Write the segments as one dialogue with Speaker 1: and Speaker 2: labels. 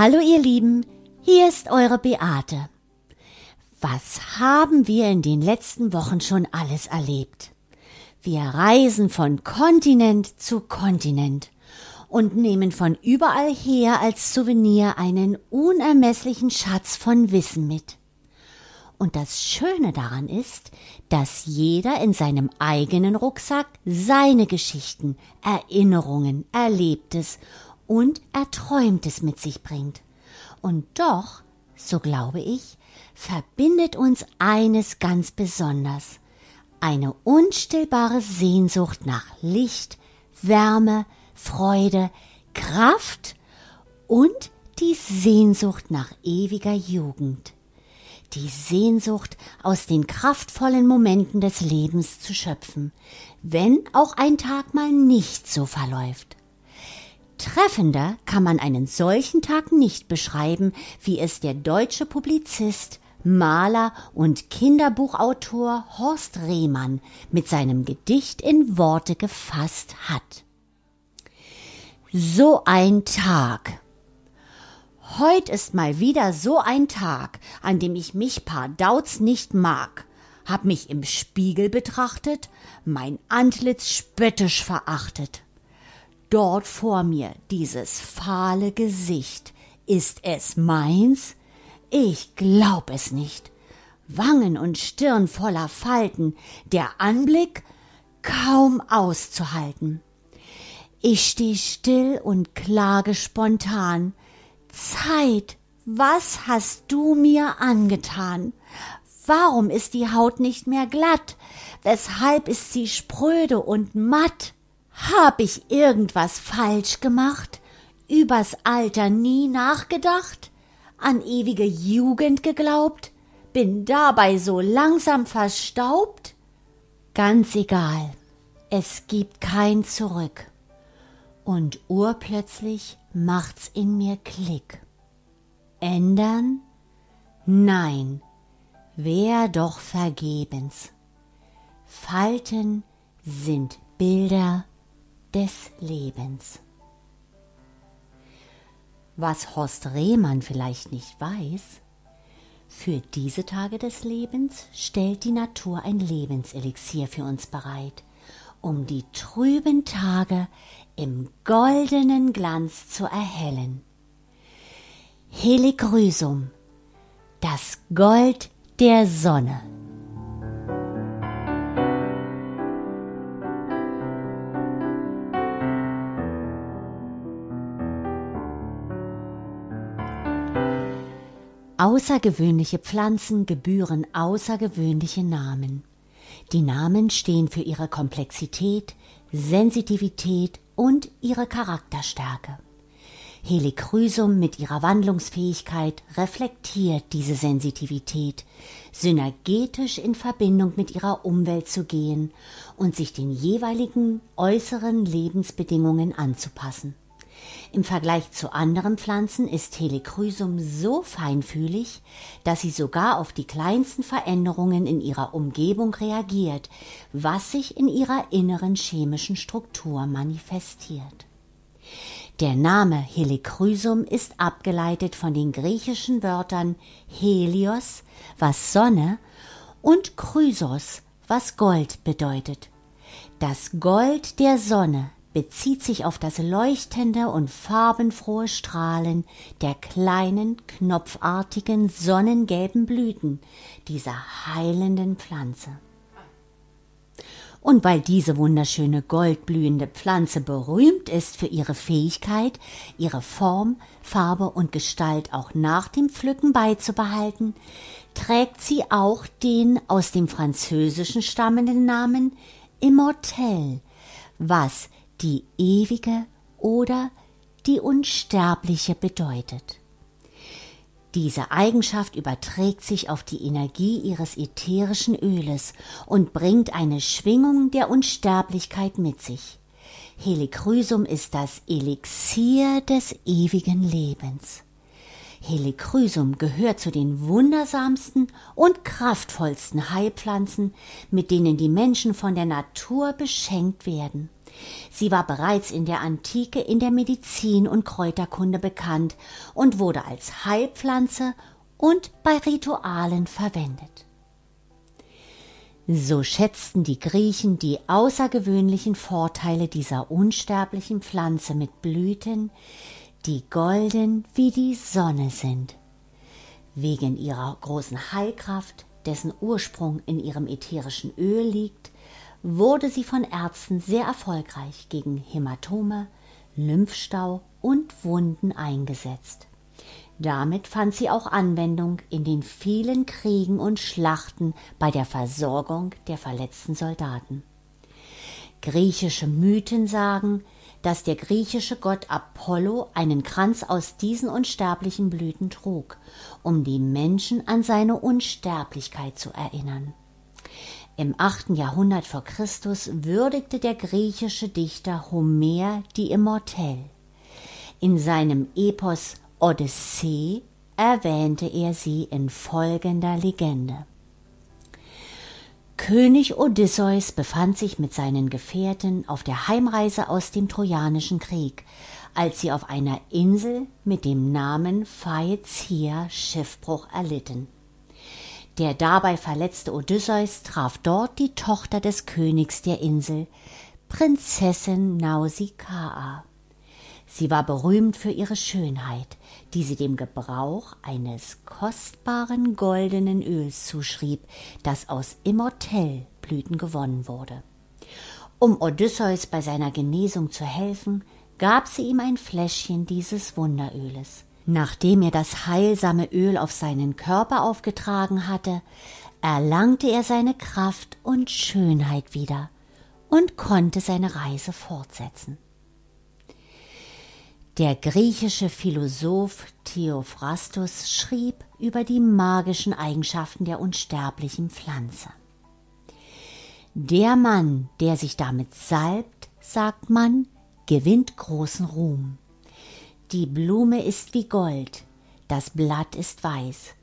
Speaker 1: Hallo ihr Lieben, hier ist eure Beate. Was haben wir in den letzten Wochen schon alles erlebt? Wir reisen von Kontinent zu Kontinent und nehmen von überall her als Souvenir einen unermesslichen Schatz von Wissen mit. Und das Schöne daran ist, dass jeder in seinem eigenen Rucksack seine Geschichten, Erinnerungen, Erlebtes und Erträumtes mit sich bringt. Und doch, so glaube ich, verbindet uns eines ganz besonders eine unstillbare Sehnsucht nach Licht, Wärme, Freude, Kraft und die Sehnsucht nach ewiger Jugend. Die Sehnsucht, aus den kraftvollen Momenten des Lebens zu schöpfen, wenn auch ein Tag mal nicht so verläuft. Treffender kann man einen solchen Tag nicht beschreiben, wie es der deutsche Publizist, Maler und Kinderbuchautor Horst Rehmann mit seinem Gedicht in Worte gefasst hat. So ein Tag. Heut ist mal wieder so ein Tag, an dem ich mich paar Dauts nicht mag, hab mich im Spiegel betrachtet, mein Antlitz spöttisch verachtet dort vor mir dieses fahle Gesicht. Ist es meins? Ich glaub es nicht. Wangen und Stirn voller Falten, der Anblick kaum auszuhalten. Ich steh still und klage spontan. Zeit, was hast du mir angetan? Warum ist die Haut nicht mehr glatt? Weshalb ist sie spröde und matt? Hab ich irgendwas falsch gemacht? Übers Alter nie nachgedacht? An ewige Jugend geglaubt? Bin dabei so langsam verstaubt? Ganz egal, es gibt kein Zurück. Und urplötzlich macht's in mir Klick. Ändern? Nein, wär doch vergebens. Falten sind Bilder des Lebens. Was Horst Rehmann vielleicht nicht weiß, für diese Tage des Lebens stellt die Natur ein Lebenselixier für uns bereit, um die trüben Tage im goldenen Glanz zu erhellen. Heligrysum, das Gold der Sonne. Außergewöhnliche Pflanzen gebühren außergewöhnliche Namen. Die Namen stehen für ihre Komplexität, Sensitivität und ihre Charakterstärke. Helichrysum mit ihrer Wandlungsfähigkeit reflektiert diese Sensitivität, synergetisch in Verbindung mit ihrer Umwelt zu gehen und sich den jeweiligen äußeren Lebensbedingungen anzupassen. Im Vergleich zu anderen Pflanzen ist Helichrysum so feinfühlig, dass sie sogar auf die kleinsten Veränderungen in ihrer Umgebung reagiert, was sich in ihrer inneren chemischen Struktur manifestiert. Der Name Helichrysum ist abgeleitet von den griechischen Wörtern Helios, was Sonne, und Chrysos, was Gold bedeutet. Das Gold der Sonne bezieht sich auf das leuchtende und farbenfrohe Strahlen der kleinen, knopfartigen, sonnengelben Blüten dieser heilenden Pflanze. Und weil diese wunderschöne goldblühende Pflanze berühmt ist für ihre Fähigkeit, ihre Form, Farbe und Gestalt auch nach dem Pflücken beizubehalten, trägt sie auch den aus dem Französischen stammenden Namen Immortelle, was die ewige oder die unsterbliche bedeutet. Diese Eigenschaft überträgt sich auf die Energie ihres ätherischen Öles und bringt eine Schwingung der Unsterblichkeit mit sich. Helichrysum ist das Elixier des ewigen Lebens. Helichrysum gehört zu den wundersamsten und kraftvollsten Heilpflanzen, mit denen die Menschen von der Natur beschenkt werden. Sie war bereits in der Antike in der Medizin und Kräuterkunde bekannt und wurde als Heilpflanze und bei Ritualen verwendet. So schätzten die Griechen die außergewöhnlichen Vorteile dieser unsterblichen Pflanze mit Blüten, die golden wie die Sonne sind. Wegen ihrer großen Heilkraft, dessen Ursprung in ihrem ätherischen Öl liegt, wurde sie von Ärzten sehr erfolgreich gegen Hämatome, Lymphstau und Wunden eingesetzt. Damit fand sie auch Anwendung in den vielen Kriegen und Schlachten bei der Versorgung der verletzten Soldaten. Griechische Mythen sagen, dass der griechische Gott Apollo einen Kranz aus diesen unsterblichen Blüten trug, um die Menschen an seine Unsterblichkeit zu erinnern. Im achten Jahrhundert vor Christus würdigte der griechische Dichter Homer die Immortelle. In seinem Epos Odyssee erwähnte er sie in folgender Legende. König Odysseus befand sich mit seinen Gefährten auf der Heimreise aus dem Trojanischen Krieg, als sie auf einer Insel mit dem Namen Phaezia Schiffbruch erlitten. Der dabei verletzte Odysseus traf dort die Tochter des Königs der Insel, Prinzessin Nausikaa. Sie war berühmt für ihre Schönheit, die sie dem Gebrauch eines kostbaren goldenen Öls zuschrieb, das aus Immortellblüten gewonnen wurde. Um Odysseus bei seiner Genesung zu helfen, gab sie ihm ein Fläschchen dieses Wunderöles. Nachdem er das heilsame Öl auf seinen Körper aufgetragen hatte, erlangte er seine Kraft und Schönheit wieder und konnte seine Reise fortsetzen. Der griechische Philosoph Theophrastus schrieb über die magischen Eigenschaften der unsterblichen Pflanze. Der Mann, der sich damit salbt, sagt man, gewinnt großen Ruhm. Die Blume ist wie Gold, das Blatt ist weiß,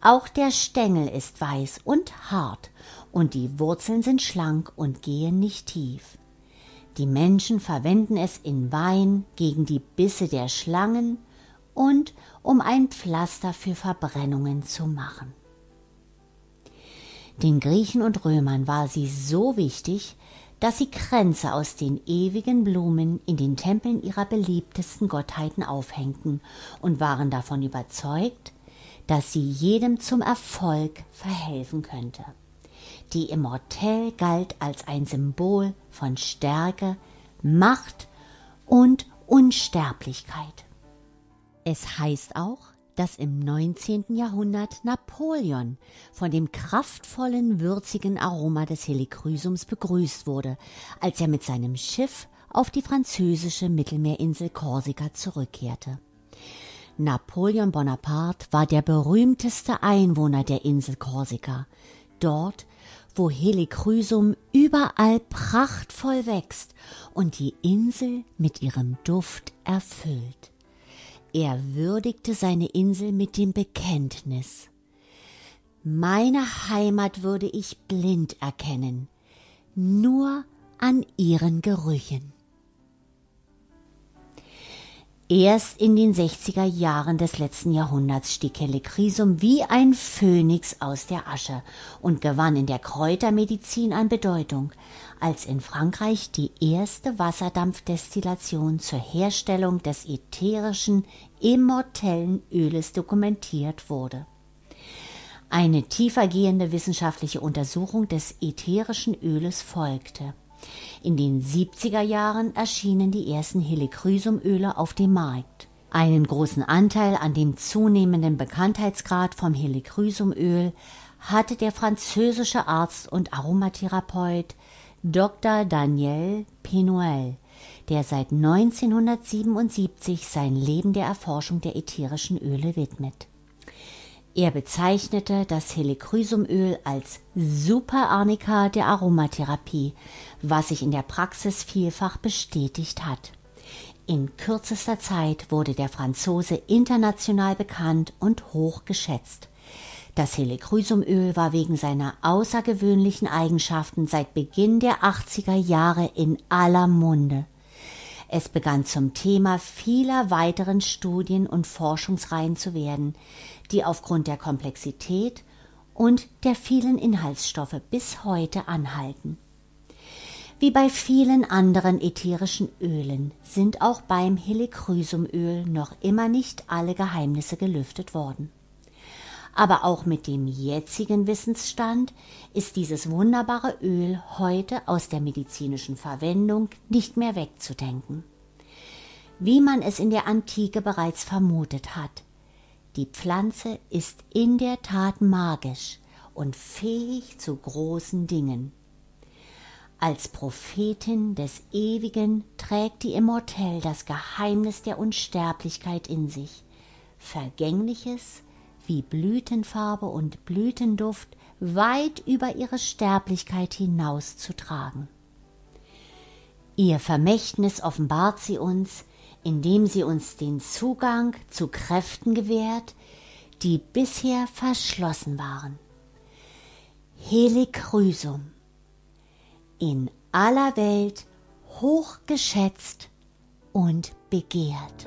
Speaker 1: auch der Stängel ist weiß und hart, und die Wurzeln sind schlank und gehen nicht tief. Die Menschen verwenden es in Wein gegen die Bisse der Schlangen und um ein Pflaster für Verbrennungen zu machen. Den Griechen und Römern war sie so wichtig, dass sie Kränze aus den ewigen Blumen in den Tempeln ihrer beliebtesten Gottheiten aufhängten und waren davon überzeugt, dass sie jedem zum Erfolg verhelfen könnte. Die Immortelle galt als ein Symbol von Stärke, Macht und Unsterblichkeit. Es heißt auch, dass im 19. Jahrhundert Napoleon von dem kraftvollen, würzigen Aroma des Helichrysums begrüßt wurde, als er mit seinem Schiff auf die französische Mittelmeerinsel Korsika zurückkehrte. Napoleon Bonaparte war der berühmteste Einwohner der Insel Korsika. Dort wo Helichrysum überall prachtvoll wächst und die Insel mit ihrem Duft erfüllt. Er würdigte seine Insel mit dem Bekenntnis Meine Heimat würde ich blind erkennen, nur an ihren Gerüchen. Erst in den 60er Jahren des letzten Jahrhunderts stieg Helichrysum wie ein Phönix aus der Asche und gewann in der Kräutermedizin an Bedeutung, als in Frankreich die erste Wasserdampfdestillation zur Herstellung des ätherischen, immortellen Öles dokumentiert wurde. Eine tiefergehende wissenschaftliche Untersuchung des ätherischen Öles folgte. In den 70er Jahren erschienen die ersten Helichrysumöle auf dem Markt. Einen großen Anteil an dem zunehmenden Bekanntheitsgrad vom Helichrysumöl hatte der französische Arzt und Aromatherapeut Dr. Daniel Penuel, der seit 1977 sein Leben der Erforschung der ätherischen Öle widmet. Er bezeichnete das Helichrysumöl als Super Arnica der Aromatherapie, was sich in der Praxis vielfach bestätigt hat. In kürzester Zeit wurde der Franzose international bekannt und hoch geschätzt. Das Helichrysumöl war wegen seiner außergewöhnlichen Eigenschaften seit Beginn der 80er Jahre in aller Munde. Es begann zum Thema vieler weiteren Studien und Forschungsreihen zu werden, die aufgrund der Komplexität und der vielen Inhaltsstoffe bis heute anhalten. Wie bei vielen anderen ätherischen Ölen sind auch beim Helichrysumöl noch immer nicht alle Geheimnisse gelüftet worden. Aber auch mit dem jetzigen Wissensstand ist dieses wunderbare Öl heute aus der medizinischen Verwendung nicht mehr wegzudenken. Wie man es in der Antike bereits vermutet hat, die Pflanze ist in der Tat magisch und fähig zu großen Dingen. Als Prophetin des Ewigen trägt die Immortelle das Geheimnis der Unsterblichkeit in sich. Vergängliches, wie Blütenfarbe und Blütenduft weit über ihre Sterblichkeit hinauszutragen. Ihr Vermächtnis offenbart sie uns, indem sie uns den Zugang zu Kräften gewährt, die bisher verschlossen waren. Helikrysum in aller Welt hochgeschätzt und begehrt.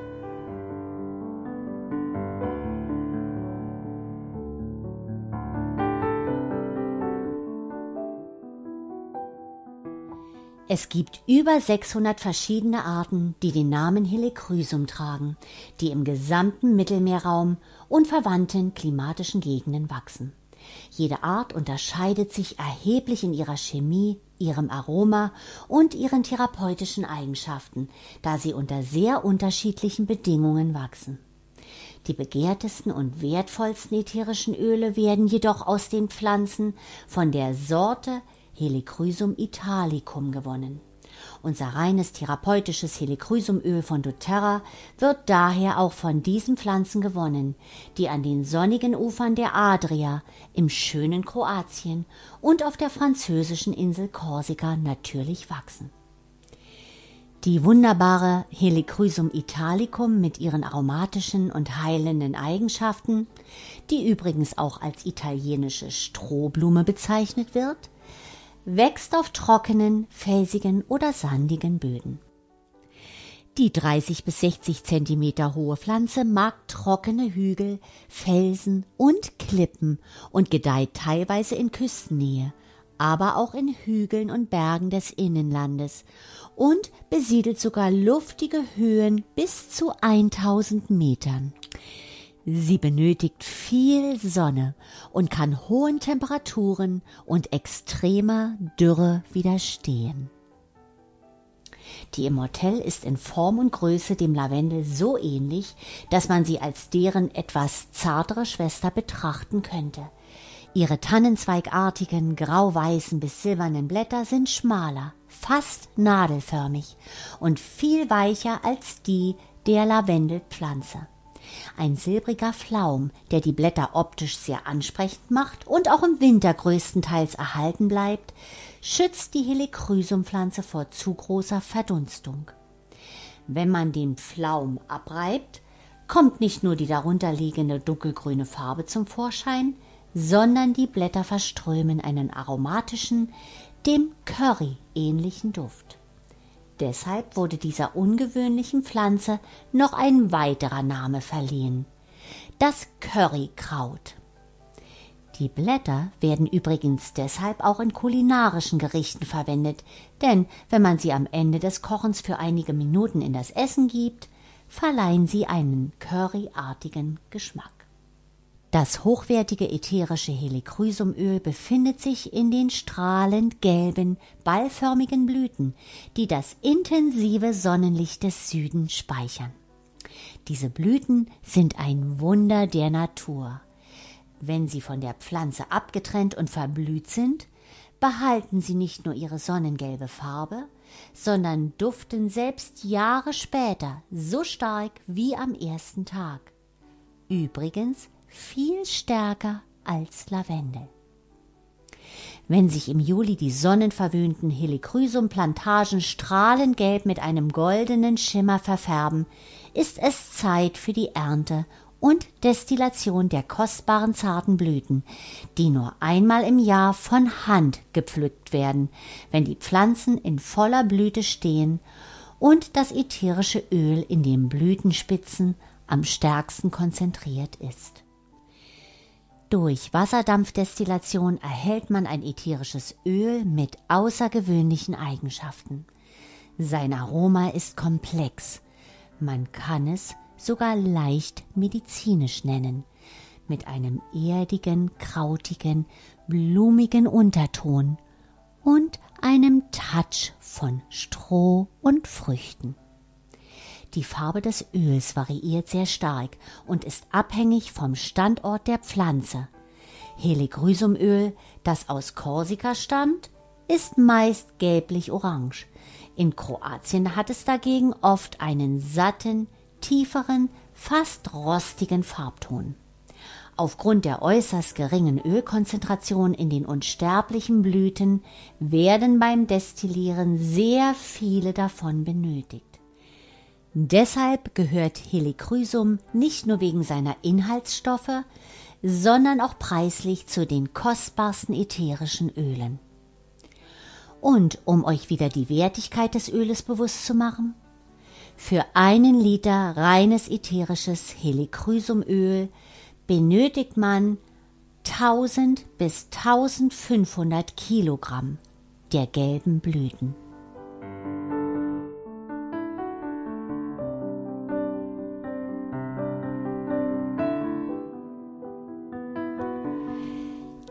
Speaker 1: Es gibt über 600 verschiedene Arten, die den Namen Helichrysum tragen, die im gesamten Mittelmeerraum und verwandten klimatischen Gegenden wachsen. Jede Art unterscheidet sich erheblich in ihrer Chemie, ihrem Aroma und ihren therapeutischen Eigenschaften, da sie unter sehr unterschiedlichen Bedingungen wachsen. Die begehrtesten und wertvollsten ätherischen Öle werden jedoch aus den Pflanzen von der Sorte Helichrysum italicum gewonnen. Unser reines therapeutisches Helichrysumöl von doTERRA wird daher auch von diesen Pflanzen gewonnen, die an den sonnigen Ufern der Adria, im schönen Kroatien und auf der französischen Insel Korsika natürlich wachsen. Die wunderbare Helichrysum italicum mit ihren aromatischen und heilenden Eigenschaften, die übrigens auch als italienische Strohblume bezeichnet wird, wächst auf trockenen, felsigen oder sandigen Böden. Die 30 bis 60 Zentimeter hohe Pflanze mag trockene Hügel, Felsen und Klippen und gedeiht teilweise in Küstennähe, aber auch in Hügeln und Bergen des Innenlandes und besiedelt sogar luftige Höhen bis zu 1000 Metern. Sie benötigt viel Sonne und kann hohen Temperaturen und extremer Dürre widerstehen. Die Immortelle ist in Form und Größe dem Lavendel so ähnlich, dass man sie als deren etwas zartere Schwester betrachten könnte. Ihre tannenzweigartigen, grau-weißen bis silbernen Blätter sind schmaler, fast nadelförmig und viel weicher als die der Lavendelpflanze. Ein silbriger Flaum, der die Blätter optisch sehr ansprechend macht und auch im Winter größtenteils erhalten bleibt, schützt die Helichrysum-Pflanze vor zu großer Verdunstung. Wenn man den Pflaum abreibt, kommt nicht nur die darunterliegende dunkelgrüne Farbe zum Vorschein, sondern die Blätter verströmen einen aromatischen, dem Curry ähnlichen Duft. Deshalb wurde dieser ungewöhnlichen Pflanze noch ein weiterer Name verliehen. Das Currykraut. Die Blätter werden übrigens deshalb auch in kulinarischen Gerichten verwendet, denn wenn man sie am Ende des Kochens für einige Minuten in das Essen gibt, verleihen sie einen curryartigen Geschmack. Das hochwertige ätherische Helichrysumöl befindet sich in den strahlend gelben, ballförmigen Blüten, die das intensive Sonnenlicht des Südens speichern. Diese Blüten sind ein Wunder der Natur. Wenn sie von der Pflanze abgetrennt und verblüht sind, behalten sie nicht nur ihre sonnengelbe Farbe, sondern duften selbst Jahre später so stark wie am ersten Tag. Übrigens viel stärker als Lavendel. Wenn sich im Juli die sonnenverwöhnten Helichrysum-Plantagen strahlend gelb mit einem goldenen Schimmer verfärben, ist es Zeit für die Ernte und Destillation der kostbaren zarten Blüten, die nur einmal im Jahr von Hand gepflückt werden, wenn die Pflanzen in voller Blüte stehen und das ätherische Öl in den Blütenspitzen am stärksten konzentriert ist. Durch Wasserdampfdestillation erhält man ein ätherisches Öl mit außergewöhnlichen Eigenschaften. Sein Aroma ist komplex. Man kann es sogar leicht medizinisch nennen, mit einem erdigen, krautigen, blumigen Unterton und einem Touch von Stroh und Früchten. Die Farbe des Öls variiert sehr stark und ist abhängig vom Standort der Pflanze. Heligrysumöl, das aus Korsika stammt, ist meist gelblich-orange. In Kroatien hat es dagegen oft einen satten, tieferen, fast rostigen Farbton. Aufgrund der äußerst geringen Ölkonzentration in den unsterblichen Blüten werden beim Destillieren sehr viele davon benötigt. Deshalb gehört Helichrysum nicht nur wegen seiner Inhaltsstoffe, sondern auch preislich zu den kostbarsten ätherischen Ölen. Und um euch wieder die Wertigkeit des Öles bewusst zu machen, für einen Liter reines ätherisches Helichrysumöl benötigt man 1000 bis 1500 Kilogramm der gelben Blüten.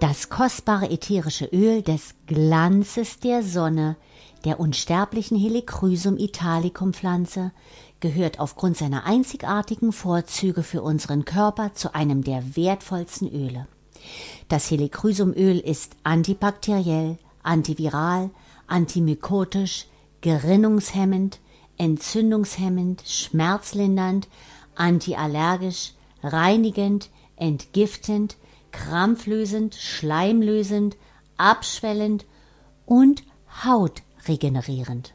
Speaker 1: Das kostbare ätherische Öl des Glanzes der Sonne der unsterblichen Helichrysum italicum Pflanze gehört aufgrund seiner einzigartigen Vorzüge für unseren Körper zu einem der wertvollsten Öle. Das Helichrysumöl ist antibakteriell, antiviral, antimykotisch, gerinnungshemmend, entzündungshemmend, schmerzlindernd, antiallergisch, reinigend, entgiftend, krampflösend, schleimlösend, abschwellend und Haut regenerierend.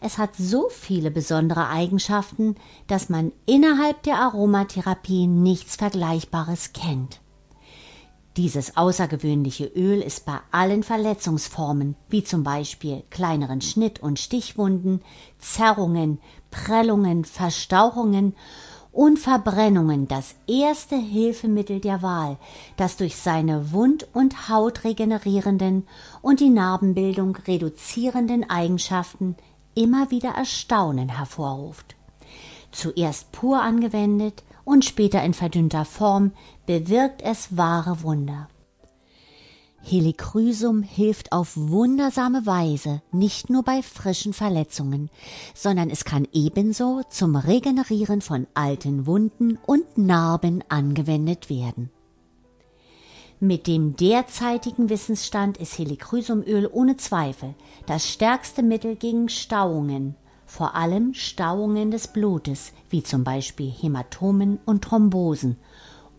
Speaker 1: Es hat so viele besondere Eigenschaften, dass man innerhalb der Aromatherapie nichts Vergleichbares kennt. Dieses außergewöhnliche Öl ist bei allen Verletzungsformen, wie zum Beispiel kleineren Schnitt- und Stichwunden, Zerrungen, Prellungen, Verstauchungen und Verbrennungen das erste Hilfemittel der Wahl, das durch seine wund- und hautregenerierenden und die Narbenbildung reduzierenden Eigenschaften immer wieder Erstaunen hervorruft. Zuerst pur angewendet und später in verdünnter Form bewirkt es wahre Wunder. Helichrysum hilft auf wundersame Weise nicht nur bei frischen Verletzungen, sondern es kann ebenso zum Regenerieren von alten Wunden und Narben angewendet werden. Mit dem derzeitigen Wissensstand ist Helichrysumöl ohne Zweifel das stärkste Mittel gegen Stauungen, vor allem Stauungen des Blutes, wie zum Beispiel Hämatomen und Thrombosen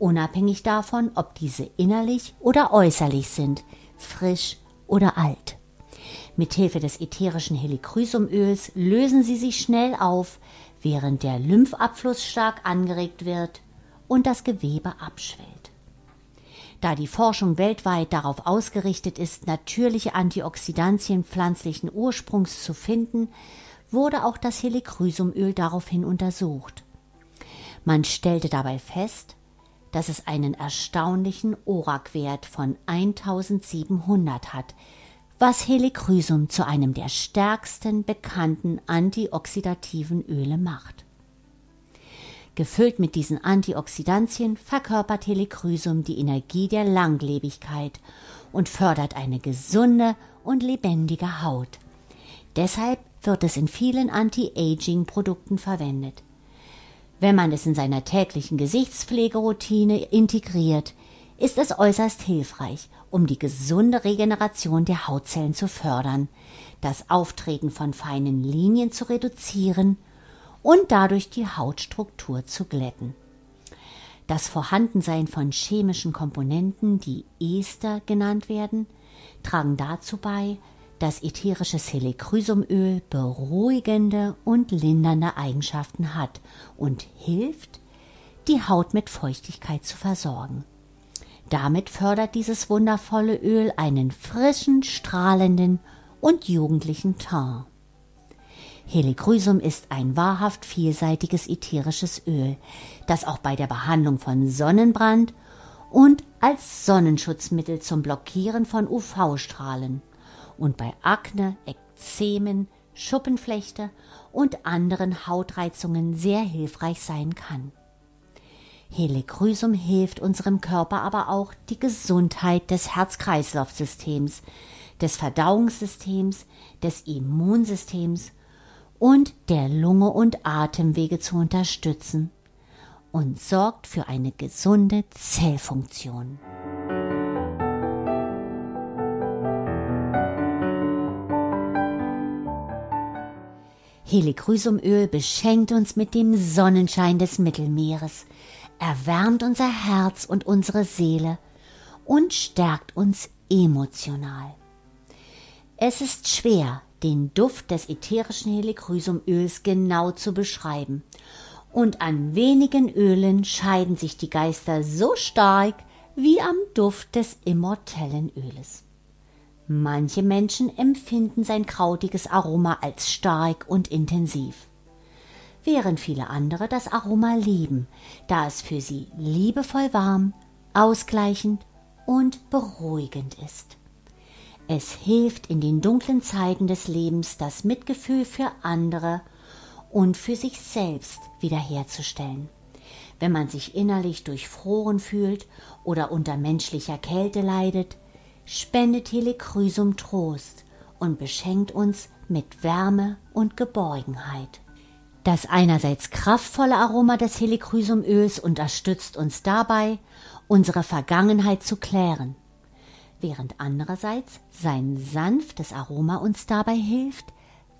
Speaker 1: unabhängig davon, ob diese innerlich oder äußerlich sind, frisch oder alt. Mithilfe des ätherischen Helichrysumöls lösen sie sich schnell auf, während der Lymphabfluss stark angeregt wird und das Gewebe abschwellt. Da die Forschung weltweit darauf ausgerichtet ist, natürliche Antioxidantien pflanzlichen Ursprungs zu finden, wurde auch das Helichrysumöl daraufhin untersucht. Man stellte dabei fest, dass es einen erstaunlichen ORAC-Wert von 1700 hat, was Helichrysum zu einem der stärksten bekannten antioxidativen Öle macht. Gefüllt mit diesen Antioxidantien verkörpert Helichrysum die Energie der Langlebigkeit und fördert eine gesunde und lebendige Haut. Deshalb wird es in vielen Anti-Aging-Produkten verwendet. Wenn man es in seiner täglichen Gesichtspflegeroutine integriert, ist es äußerst hilfreich, um die gesunde Regeneration der Hautzellen zu fördern, das Auftreten von feinen Linien zu reduzieren und dadurch die Hautstruktur zu glätten. Das Vorhandensein von chemischen Komponenten, die Ester genannt werden, tragen dazu bei, dass ätherisches die Haut mit Feuchtigkeit zu versorgen. Damit fördert dieses wundervolle Öl einen frischen, strahlenden und jugendlichen Teint. Helichrysum ist ein wahrhaft vielseitiges ätherisches Öl, das auch bei der Behandlung von Sonnenbrand und als Sonnenschutzmittel zum Blockieren von UV-Strahlen und bei Akne, Ekzemen, Schuppenflechte und anderen Hautreizungen sehr hilfreich sein kann. Helichrysum hilft unserem Körper aber auch, die Gesundheit des Herz-Kreislauf-Systems, des Verdauungssystems, des Immunsystems und der Lunge und Atemwege zu unterstützen und sorgt für eine gesunde Zellfunktion. Helichrysumöl beschenkt uns mit dem Sonnenschein des Mittelmeeres, erwärmt unser Herz und unsere Seele und stärkt uns emotional. Es ist schwer, den Duft des ätherischen Helichrysumöls genau zu beschreiben, und an wenigen Ölen scheiden sich die Geister so stark wie am Duft des immortellen Öles. Manche Menschen empfinden sein krautiges Aroma als stark und intensiv, während viele andere das Aroma lieben, da es für sie liebevoll warm, ausgleichend und beruhigend ist. Es hilft in den dunklen Zeiten des Lebens, das Mitgefühl für andere und für sich selbst wiederherzustellen. Wenn man sich innerlich durchfroren fühlt oder unter menschlicher Kälte leidet, spendet Helichrysum Trost und beschenkt uns mit Wärme und Geborgenheit. Das einerseits kraftvolle Aroma des Helichrysumöls unterstützt uns dabei, unsere Vergangenheit zu klären, während andererseits sein sanftes Aroma uns dabei hilft,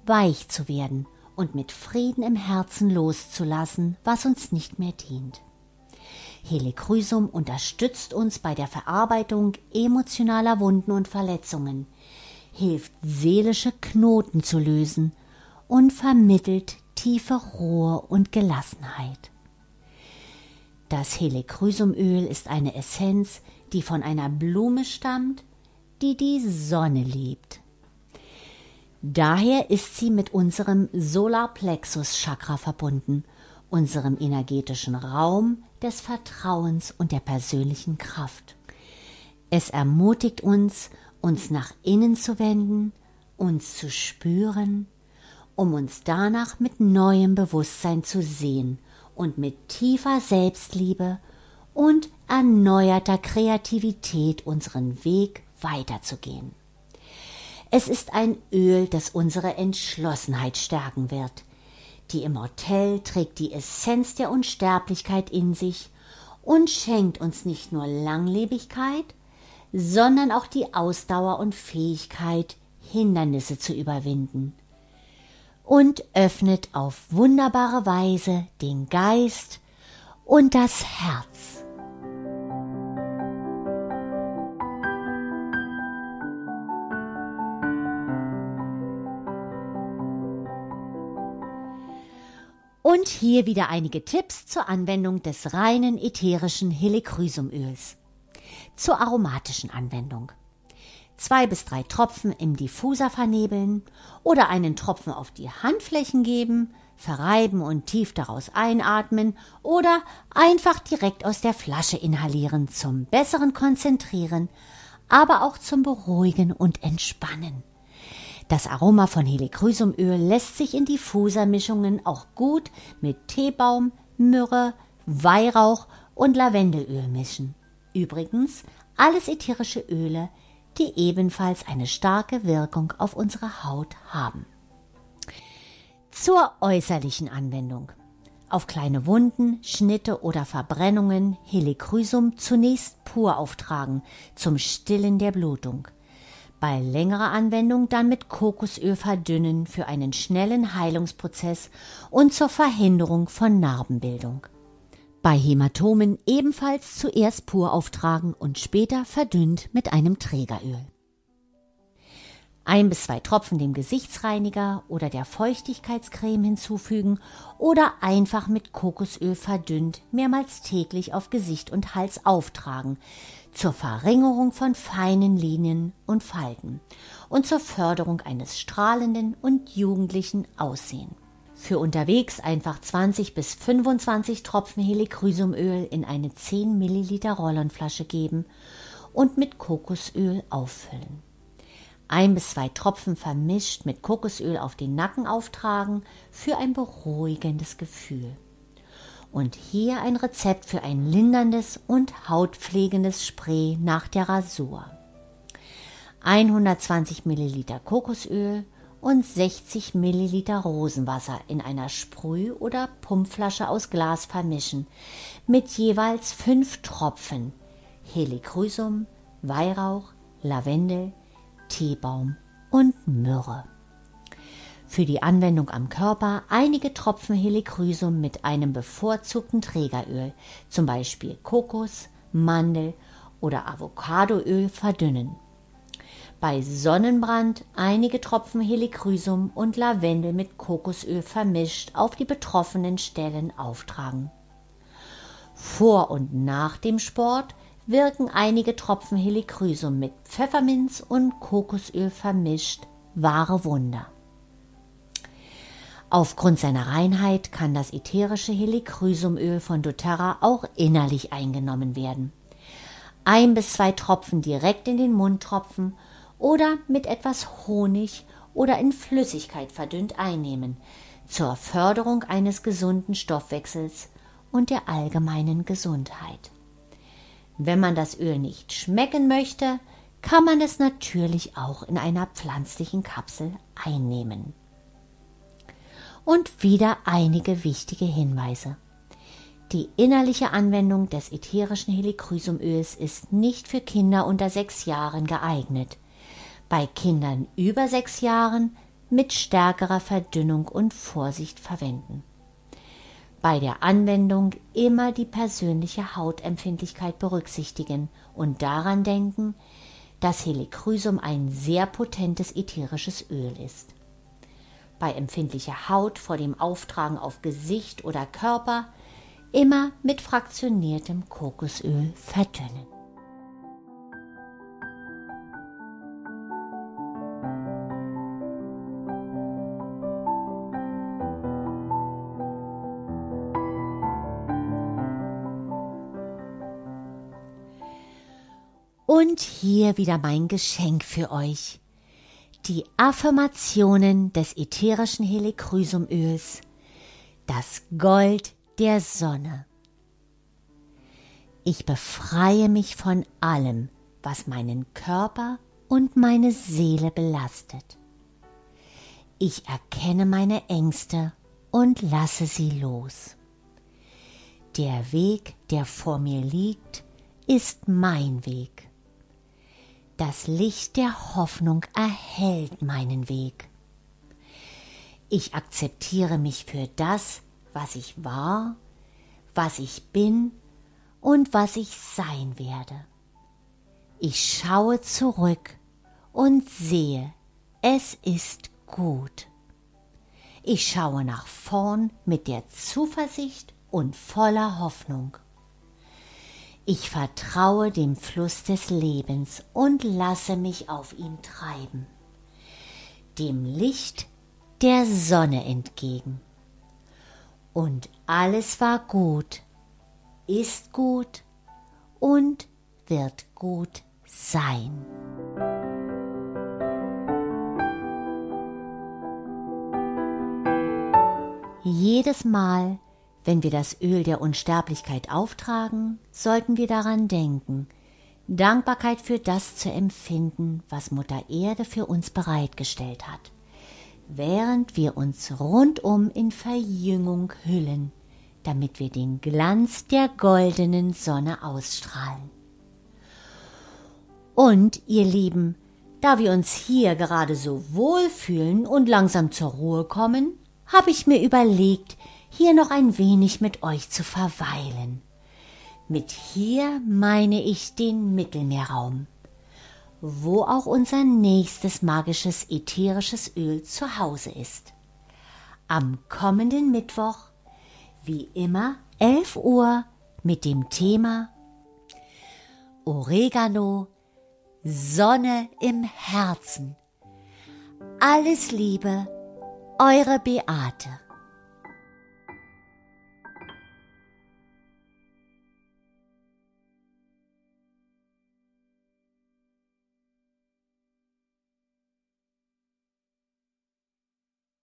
Speaker 1: weich zu werden und mit Frieden im Herzen loszulassen, was uns nicht mehr dient. Helichrysum unterstützt uns bei der Verarbeitung emotionaler Wunden und Verletzungen, hilft seelische Knoten zu lösen und vermittelt tiefe Ruhe und Gelassenheit. Das Helichrysumöl ist eine Essenz, die von einer Blume stammt, die die Sonne liebt. Daher ist sie mit unserem Solarplexus Chakra verbunden, unserem energetischen Raum, des Vertrauens und der persönlichen Kraft. Es ermutigt uns, uns nach innen zu wenden, uns zu spüren, um uns danach mit neuem Bewusstsein zu sehen und mit tiefer Selbstliebe und erneuerter Kreativität unseren Weg weiterzugehen. Es ist ein Öl, das unsere Entschlossenheit stärken wird, die Immortell trägt die Essenz der Unsterblichkeit in sich und schenkt uns nicht nur Langlebigkeit, sondern auch die Ausdauer und Fähigkeit, Hindernisse zu überwinden und öffnet auf wunderbare Weise den Geist und das Herz. Und hier wieder einige Tipps zur Anwendung des reinen ätherischen Helichrysumöls. Zur aromatischen Anwendung. Zwei bis drei Tropfen im Diffuser vernebeln oder einen Tropfen auf die Handflächen geben, verreiben und tief daraus einatmen oder einfach direkt aus der Flasche inhalieren zum besseren Konzentrieren, aber auch zum Beruhigen und Entspannen. Das Aroma von Helichrysumöl lässt sich in Diffusermischungen auch gut mit Teebaum, Myrrhe, Weihrauch und Lavendelöl mischen. Übrigens alles ätherische Öle, die ebenfalls eine starke Wirkung auf unsere Haut haben. Zur äußerlichen Anwendung. Auf kleine Wunden, Schnitte oder Verbrennungen Helichrysum zunächst pur auftragen zum Stillen der Blutung bei längerer Anwendung dann mit Kokosöl verdünnen für einen schnellen Heilungsprozess und zur Verhinderung von Narbenbildung. Bei Hämatomen ebenfalls zuerst pur auftragen und später verdünnt mit einem Trägeröl. Ein bis zwei Tropfen dem Gesichtsreiniger oder der Feuchtigkeitscreme hinzufügen oder einfach mit Kokosöl verdünnt mehrmals täglich auf Gesicht und Hals auftragen zur Verringerung von feinen Linien und Falten und zur Förderung eines strahlenden und jugendlichen Aussehen. Für unterwegs einfach 20 bis 25 Tropfen Helichrysumöl in eine 10 Milliliter Rollonflasche geben und mit Kokosöl auffüllen. Ein bis zwei Tropfen vermischt mit Kokosöl auf den Nacken auftragen für ein beruhigendes Gefühl. Und hier ein Rezept für ein linderndes und hautpflegendes Spray nach der Rasur. 120 Milliliter Kokosöl und 60 Milliliter Rosenwasser in einer Sprüh- oder Pumpflasche aus Glas vermischen mit jeweils fünf Tropfen Helichrysum, Weihrauch, Lavendel, Teebaum und Myrrhe. Für die Anwendung am Körper einige Tropfen Helichrysum mit einem bevorzugten Trägeröl, zum Beispiel Kokos, Mandel oder Avocadoöl verdünnen. Bei Sonnenbrand einige Tropfen Helichrysum und Lavendel mit Kokosöl vermischt auf die betroffenen Stellen auftragen. Vor und nach dem Sport wirken einige Tropfen Helichrysum mit Pfefferminz und Kokosöl vermischt wahre Wunder. Aufgrund seiner Reinheit kann das ätherische Helichrysumöl von doTERRA auch innerlich eingenommen werden. Ein bis zwei Tropfen direkt in den Mund tropfen oder mit etwas Honig oder in Flüssigkeit verdünnt einnehmen, zur Förderung eines gesunden Stoffwechsels und der allgemeinen Gesundheit. Wenn man das Öl nicht schmecken möchte, kann man es natürlich auch in einer pflanzlichen Kapsel einnehmen. Und wieder einige wichtige Hinweise. Die innerliche Anwendung des ätherischen Helichrysumöls ist nicht für Kinder unter sechs Jahren geeignet. Bei Kindern über sechs Jahren mit stärkerer Verdünnung und Vorsicht verwenden bei der Anwendung immer die persönliche Hautempfindlichkeit berücksichtigen und daran denken, dass Helichrysum ein sehr potentes ätherisches Öl ist. Bei empfindlicher Haut vor dem Auftragen auf Gesicht oder Körper immer mit fraktioniertem Kokosöl verdünnen. Und hier wieder mein Geschenk für euch. Die Affirmationen des ätherischen Helichrysumöls. Das Gold der Sonne. Ich befreie mich von allem, was meinen Körper und meine Seele belastet. Ich erkenne meine Ängste und lasse sie los. Der Weg, der vor mir liegt, ist mein Weg. Das Licht der Hoffnung erhellt meinen Weg. Ich akzeptiere mich für das, was ich war, was ich bin und was ich sein werde. Ich schaue zurück und sehe, es ist gut. Ich schaue nach vorn mit der Zuversicht und voller Hoffnung. Ich vertraue dem Fluss des Lebens und lasse mich auf ihn treiben, dem Licht der Sonne entgegen. Und alles war gut, ist gut und wird gut sein. Jedes Mal, wenn wir das Öl der Unsterblichkeit auftragen, sollten wir daran denken, Dankbarkeit für das zu empfinden, was Mutter Erde für uns bereitgestellt hat, während wir uns rundum in Verjüngung hüllen, damit wir den Glanz der goldenen Sonne ausstrahlen. Und, ihr Lieben, da wir uns hier gerade so wohl fühlen und langsam zur Ruhe kommen, habe ich mir überlegt, hier noch ein wenig mit euch zu verweilen. Mit hier meine ich den Mittelmeerraum. wo auch unser nächstes magisches ätherisches Öl zu Hause ist. Am kommenden Mittwoch, wie immer, 11 Uhr mit dem Thema Oregano, Sonne im Herzen. Alles Liebe, eure Beate.